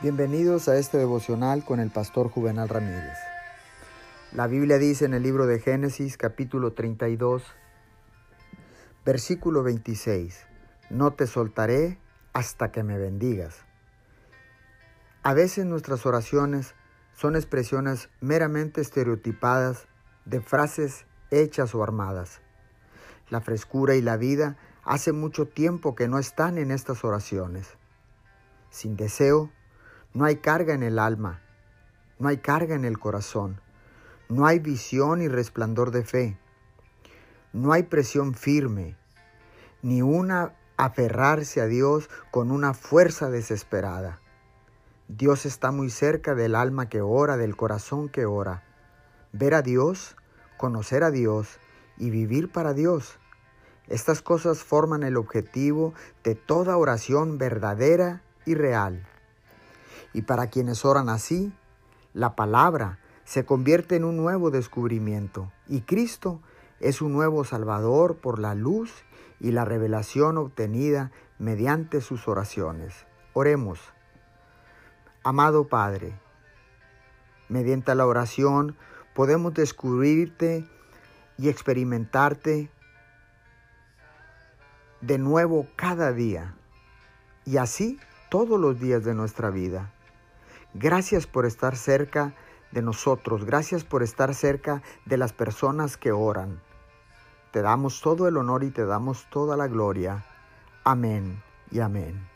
Bienvenidos a este devocional con el pastor Juvenal Ramírez. La Biblia dice en el libro de Génesis capítulo 32, versículo 26, No te soltaré hasta que me bendigas. A veces nuestras oraciones son expresiones meramente estereotipadas de frases hechas o armadas. La frescura y la vida hace mucho tiempo que no están en estas oraciones. Sin deseo, no hay carga en el alma, no hay carga en el corazón, no hay visión y resplandor de fe, no hay presión firme, ni una aferrarse a Dios con una fuerza desesperada. Dios está muy cerca del alma que ora, del corazón que ora. Ver a Dios, conocer a Dios y vivir para Dios. Estas cosas forman el objetivo de toda oración verdadera y real. Y para quienes oran así, la palabra se convierte en un nuevo descubrimiento y Cristo es un nuevo Salvador por la luz y la revelación obtenida mediante sus oraciones. Oremos. Amado Padre, mediante la oración podemos descubrirte y experimentarte de nuevo cada día y así todos los días de nuestra vida. Gracias por estar cerca de nosotros. Gracias por estar cerca de las personas que oran. Te damos todo el honor y te damos toda la gloria. Amén y amén.